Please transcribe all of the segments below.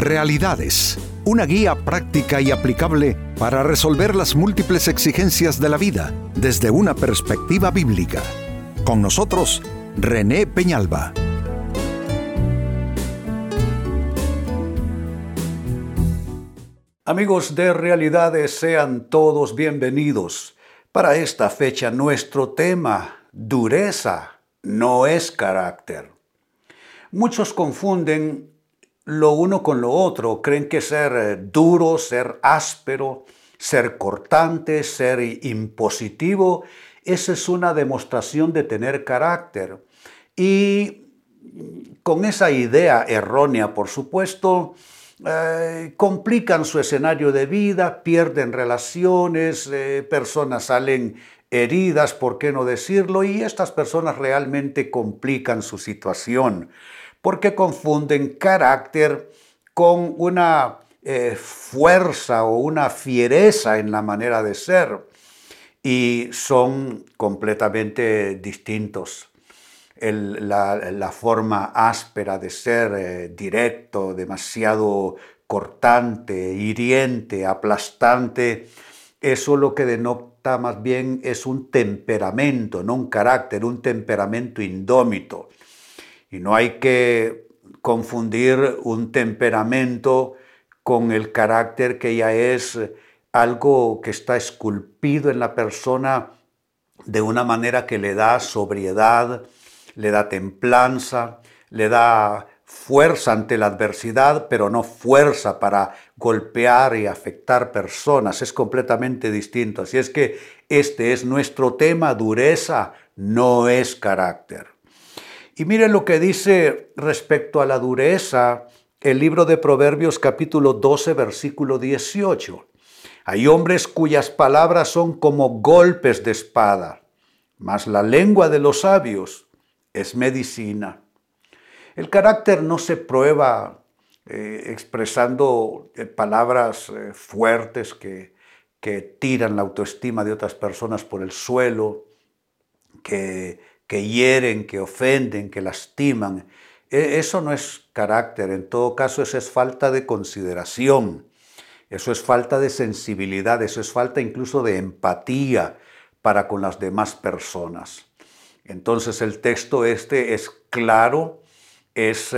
Realidades, una guía práctica y aplicable para resolver las múltiples exigencias de la vida desde una perspectiva bíblica. Con nosotros, René Peñalba. Amigos de Realidades, sean todos bienvenidos. Para esta fecha nuestro tema, dureza, no es carácter. Muchos confunden lo uno con lo otro. Creen que ser eh, duro, ser áspero, ser cortante, ser impositivo, esa es una demostración de tener carácter. Y con esa idea errónea, por supuesto, eh, complican su escenario de vida, pierden relaciones, eh, personas salen heridas, ¿por qué no decirlo? Y estas personas realmente complican su situación porque confunden carácter con una eh, fuerza o una fiereza en la manera de ser y son completamente distintos. la, forma áspera de ser, eh, directo, demasiado cortante, hiriente, aplastante, eso lo que denota más bien es un temperamento, no un carácter, un temperamento indómito. Y no hay que confundir un temperamento con el carácter que ya es algo que está esculpido en la persona de una manera que le da sobriedad, le da templanza, le da fuerza ante la adversidad, pero no fuerza para golpear y afectar personas. Es completamente distinto. Así es que este es nuestro tema, dureza no es carácter. Y miren lo que dice respecto a la dureza el libro de Proverbios capítulo 12 versículo 18. Hay hombres cuyas palabras son como golpes de espada, mas la lengua de los sabios es medicina. El carácter no se prueba eh, expresando eh, palabras eh, fuertes que, que tiran la autoestima de otras personas por el suelo, que que hieren, que ofenden, que lastiman. E, eso no es carácter, en todo caso eso es falta de consideración, eso es falta de sensibilidad, eso es falta incluso de empatía para con las demás personas. Entonces el texto este es claro, es eh,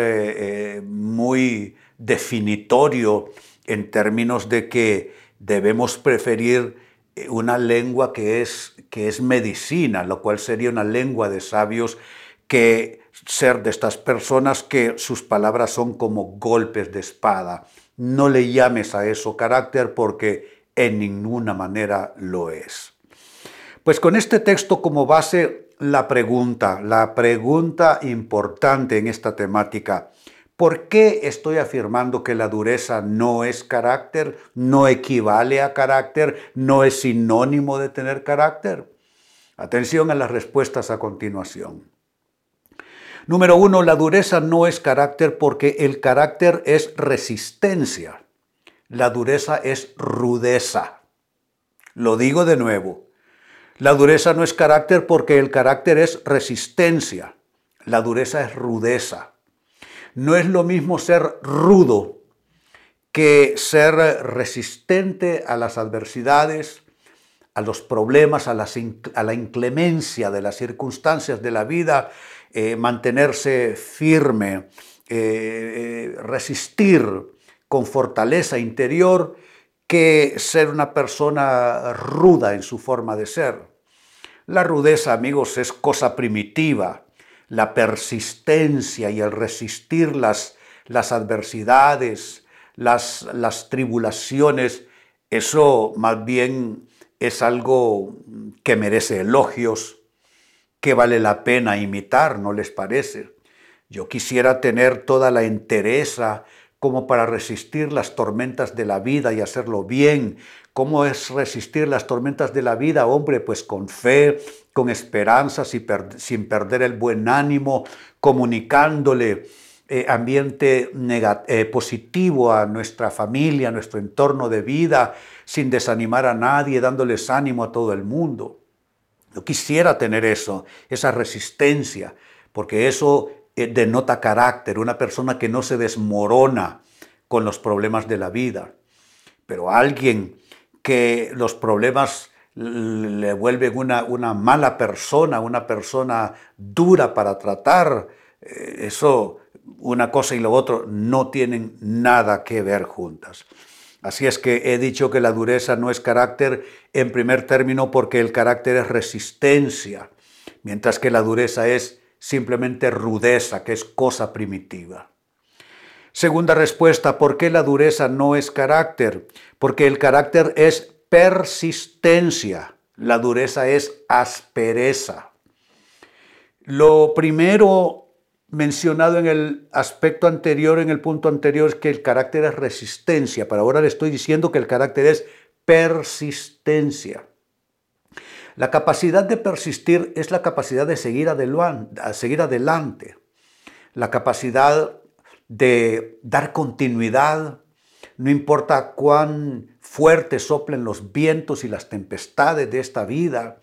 eh, muy definitorio en términos de que debemos preferir una lengua que es, que es medicina, lo cual sería una lengua de sabios que ser de estas personas que sus palabras son como golpes de espada. No le llames a eso carácter porque en ninguna manera lo es. Pues con este texto como base, la pregunta, la pregunta importante en esta temática, ¿Por qué estoy afirmando que la dureza no es carácter, no equivale a carácter, no es sinónimo de tener carácter? Atención a las respuestas a continuación. Número uno, la dureza no es carácter porque el carácter es resistencia. La dureza es rudeza. Lo digo de nuevo. La dureza no es carácter porque el carácter es resistencia. La dureza es rudeza. No es lo mismo ser rudo que ser resistente a las adversidades, a los problemas, a, la inclemencia de las circunstancias de la vida, eh, mantenerse firme, eh, eh, resistir con fortaleza interior, que ser una persona ruda en su forma de ser. La rudeza, amigos, es cosa primitiva, la persistencia y el resistir las, las adversidades, las, las tribulaciones, eso más bien es algo que merece elogios, que vale la pena imitar, ¿no les parece? Yo quisiera tener toda la entereza como para resistir las tormentas de la vida y hacerlo bien, ¿Cómo es resistir las tormentas de la vida? Hombre, pues con fe, con esperanza, sin perder el buen ánimo, comunicándole eh, ambiente eh, positivo a nuestra familia, a nuestro entorno de vida, sin desanimar a nadie, dándoles ánimo a todo el mundo. Yo quisiera tener eso, esa resistencia, porque eso denota carácter, una persona que no se desmorona con los problemas de la vida. Pero alguien que los problemas le vuelven una, una mala persona, una persona dura para tratar, eh, eso, una cosa y lo otro, no tienen nada que ver juntas. Así es que he dicho que la dureza no es carácter en primer término porque el carácter es resistencia, mientras que la dureza es simplemente rudeza, que es cosa primitiva. Segunda respuesta, ¿por qué la dureza no es carácter? Porque el carácter es persistencia, la dureza es aspereza. Lo primero mencionado en el aspecto anterior, en el punto anterior, es que el carácter es resistencia, pero ahora le estoy diciendo que el carácter es persistencia. La capacidad de persistir es la capacidad de seguir adelante, la capacidad de dar continuidad, no importa cuán fuerte soplen los vientos y las tempestades de esta vida,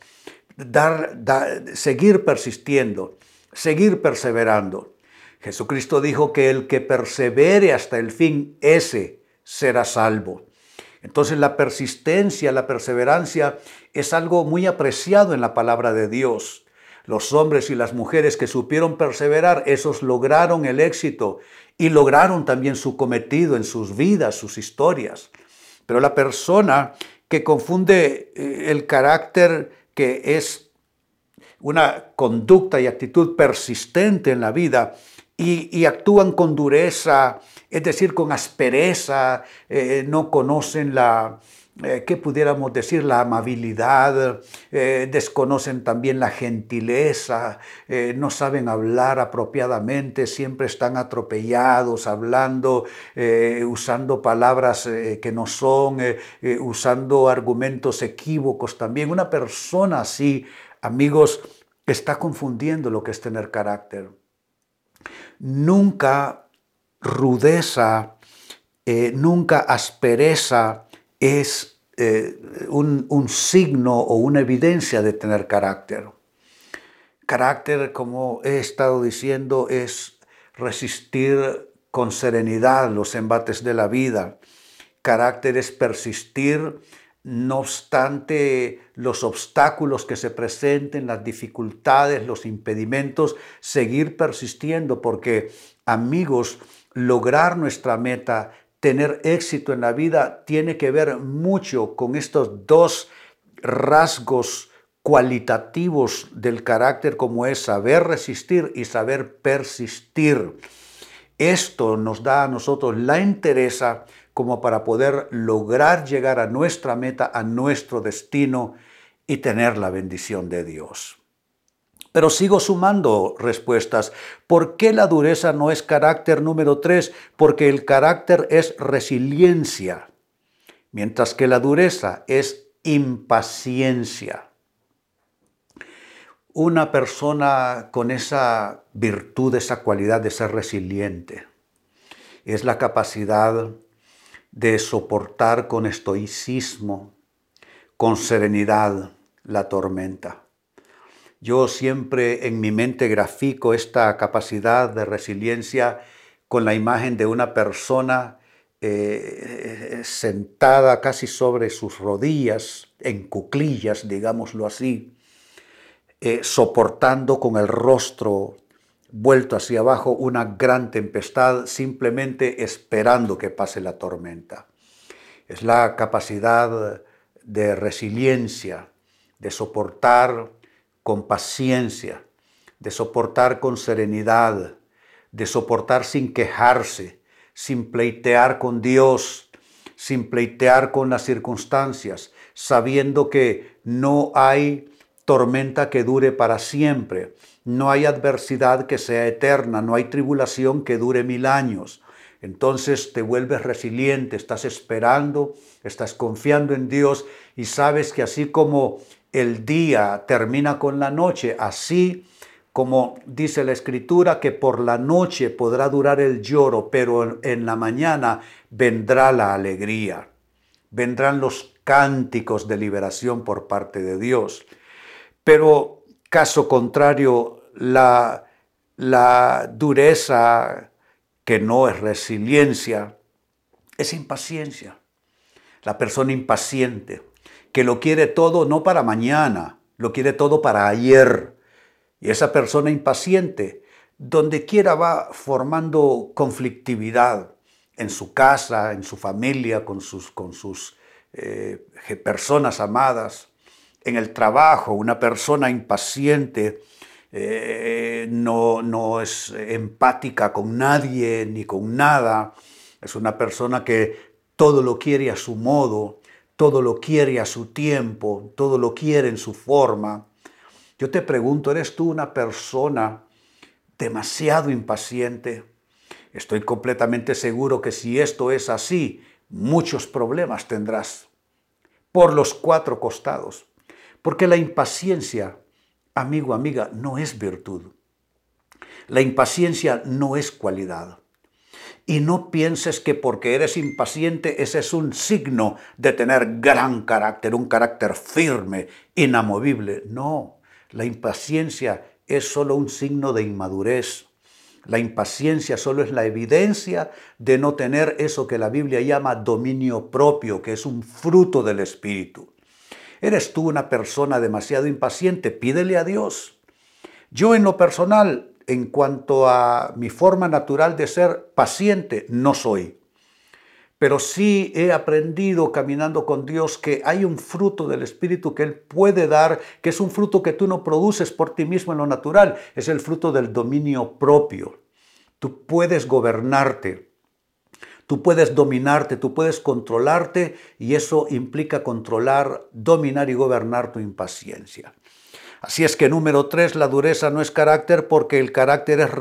dar, seguir persistiendo, seguir perseverando. Jesucristo dijo que el que persevere hasta el fin, ese será salvo. Entonces la persistencia, la perseverancia es algo muy apreciado en la palabra de Dios. Los hombres y las mujeres que supieron perseverar, esos lograron el éxito y lograron también su cometido en sus vidas, sus historias. Pero la persona que confunde eh, el carácter que es una conducta y actitud persistente en la vida y, actúan con dureza, es decir, con aspereza, eh, no conocen la, eh, ¿qué pudiéramos decir? La amabilidad, eh, desconocen también la gentileza, no saben hablar apropiadamente, siempre están atropellados, hablando, usando palabras que no son, usando argumentos equívocos también. Una persona así, amigos, está confundiendo lo que es tener carácter. Nunca rudeza, eh, nunca aspereza es eh, un, un signo o una evidencia de tener carácter. Carácter, como he estado diciendo, es resistir con serenidad los embates de la vida. Carácter es persistir no obstante los obstáculos que se presenten, las dificultades, los impedimentos, seguir persistiendo, porque amigos, lograr nuestra meta, tener éxito en la vida, tiene que ver mucho con estos dos rasgos cualitativos del carácter como es saber resistir y saber persistir. Esto nos da a nosotros la interesa como para poder lograr llegar a nuestra meta, a nuestro destino y tener la bendición de Dios. Pero sigo sumando respuestas. ¿Por qué la dureza no es carácter número tres? Porque el carácter es resiliencia, mientras que la dureza es impaciencia. Una persona con esa virtud, esa cualidad de ser resiliente, es la capacidad de soportar con estoicismo, con serenidad la tormenta. Yo siempre en mi mente grafico esta capacidad de resiliencia con la imagen de una persona eh, sentada casi sobre sus rodillas, en cuclillas, digámoslo así, eh, soportando con el rostro vuelto hacia abajo una gran tempestad simplemente esperando que pase la tormenta. Es la capacidad de resiliencia, de soportar con paciencia, de soportar con serenidad, de soportar sin quejarse, sin pleitear con Dios, sin pleitear con las circunstancias, sabiendo que no hay tormenta que dure para siempre, no hay adversidad que sea eterna, no hay tribulación que dure mil años. Entonces te vuelves resiliente, estás esperando, estás confiando en Dios y sabes que así como el día termina con la noche, así como dice la escritura, que por la noche podrá durar el lloro, pero en la mañana vendrá la alegría, vendrán los cánticos de liberación por parte de Dios. Pero caso contrario, la, dureza que no es resiliencia, es impaciencia. La persona impaciente, que lo quiere todo no para mañana, lo quiere todo para ayer. Y esa persona impaciente, donde quiera va formando conflictividad en su casa, en su familia, con sus, con sus eh, personas amadas, en el trabajo, una persona impaciente eh, no, no es empática con nadie ni con nada, es una persona que todo lo quiere a su modo, todo lo quiere a su tiempo, todo lo quiere en su forma. Yo te pregunto, ¿eres tú una persona demasiado impaciente? Estoy completamente seguro que si esto es así, muchos problemas tendrás por los cuatro costados. Porque la impaciencia, amigo, amiga, no es virtud. La impaciencia no es cualidad. Y no pienses que porque eres impaciente ese es un signo de tener gran carácter, un carácter firme, inamovible. No, la impaciencia es solo un signo de inmadurez. La impaciencia solo es la evidencia de no tener eso que la Biblia llama dominio propio, que es un fruto del Espíritu. ¿Eres tú una persona demasiado impaciente? Pídele a Dios. Yo en lo personal en cuanto a mi forma natural de ser paciente, no soy. Pero sí he aprendido caminando con Dios que hay un fruto del Espíritu que Él puede dar, que es un fruto que tú no produces por ti mismo en lo natural, es el fruto del dominio propio. Tú puedes gobernarte, tú puedes dominarte, tú puedes controlarte y eso implica controlar, dominar y gobernar tu impaciencia. Así es que número tres, la dureza no es carácter porque el carácter es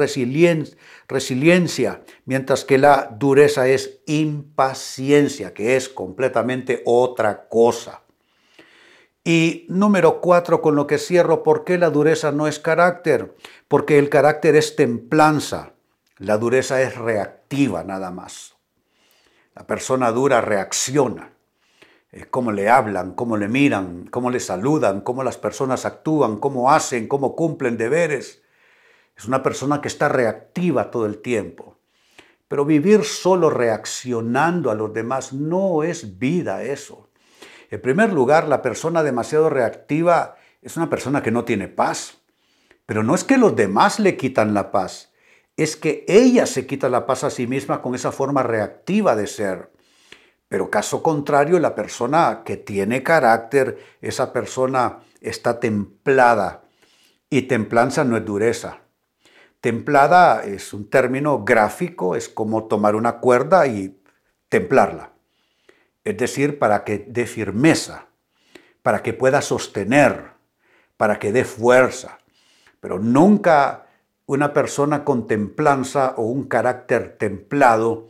resiliencia, mientras que la dureza es impaciencia, que es completamente otra cosa. Y número cuatro, con lo que cierro, ¿por qué la dureza no es carácter? Porque el carácter es templanza, la dureza es reactiva nada más. La persona dura reacciona. Eh, cómo le hablan, cómo le miran, cómo le saludan, cómo las personas actúan, cómo hacen, cómo cumplen deberes. Es una persona que está reactiva todo el tiempo. Pero vivir solo reaccionando a los demás no es vida eso. En primer lugar, la persona demasiado reactiva es una persona que no tiene paz. Pero no es que los demás le quitan la paz, es que ella se quita la paz a sí misma con esa forma reactiva de ser. Pero caso contrario, la persona que tiene carácter, esa persona está templada. Y templanza no es dureza. Templada es un término gráfico, es como tomar una cuerda y templarla. Es decir, para que dé firmeza, para que pueda sostener, para que dé fuerza. Pero nunca una persona con templanza o un carácter templado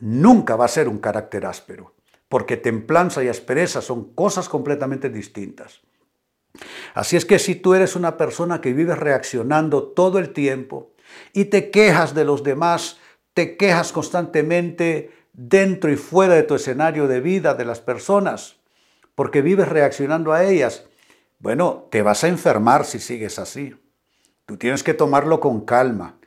nunca va a ser un carácter áspero, porque templanza y aspereza son cosas completamente distintas. Así es que si tú eres una persona que vives reaccionando todo el tiempo y te quejas de los demás, te quejas constantemente dentro y fuera de tu escenario de vida de las personas, porque vives reaccionando a ellas, bueno, te vas a enfermar si sigues así. Tú tienes que tomarlo con calma.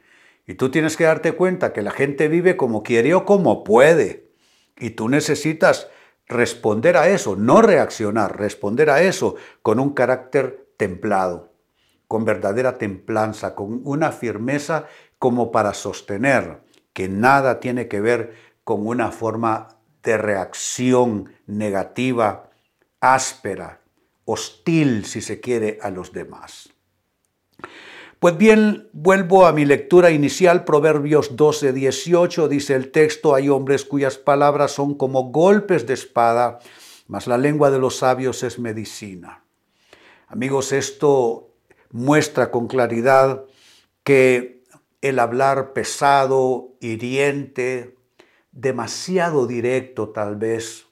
Y tú tienes que darte cuenta que la gente vive como quiere o como puede. Y tú necesitas responder a eso, no reaccionar, responder a eso con un carácter templado, con verdadera templanza, con una firmeza como para sostener que nada tiene que ver con una forma de reacción negativa, áspera, hostil, si se quiere, a los demás. Pues bien, vuelvo a mi lectura inicial, Proverbios 12, 18, dice el texto, hay hombres cuyas palabras son como golpes de espada, mas la lengua de los sabios es medicina. Amigos, esto muestra con claridad que el hablar pesado, hiriente, demasiado directo tal vez,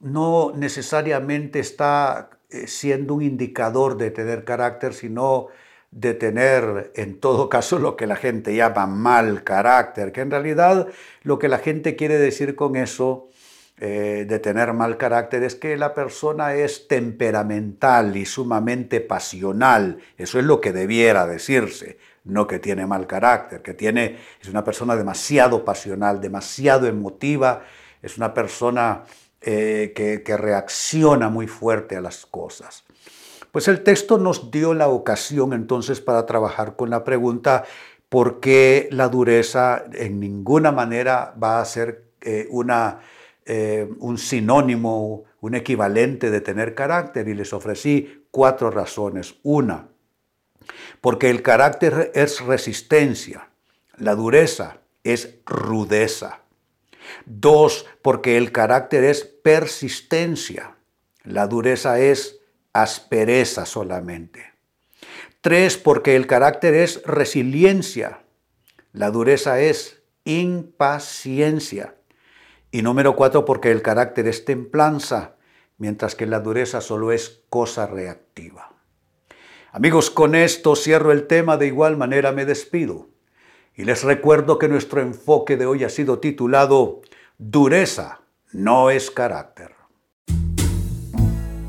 no necesariamente está eh, siendo un indicador de tener carácter, sino de tener en todo caso lo que la gente llama mal carácter, que en realidad lo que la gente quiere decir con eso eh, de tener mal carácter es que la persona es temperamental y sumamente pasional. Eso es lo que debiera decirse, no que tiene mal carácter, que tiene, es una persona demasiado pasional, demasiado emotiva, es una persona eh, que, que reacciona muy fuerte a las cosas. Pues el texto nos dio la ocasión entonces para trabajar con la pregunta ¿por qué la dureza en ninguna manera va a ser eh, una, eh, un sinónimo, un equivalente de tener carácter? Y les ofrecí cuatro razones. Una, porque el carácter es resistencia, la dureza es rudeza. Dos, porque el carácter es persistencia, la dureza es aspereza solamente. Tres, porque el carácter es resiliencia, la dureza es impaciencia. Y número cuatro, porque el carácter es templanza, mientras que la dureza solo es cosa reactiva. Amigos, con esto cierro el tema, de igual manera me despido. Y les recuerdo que nuestro enfoque de hoy ha sido titulado Dureza no es carácter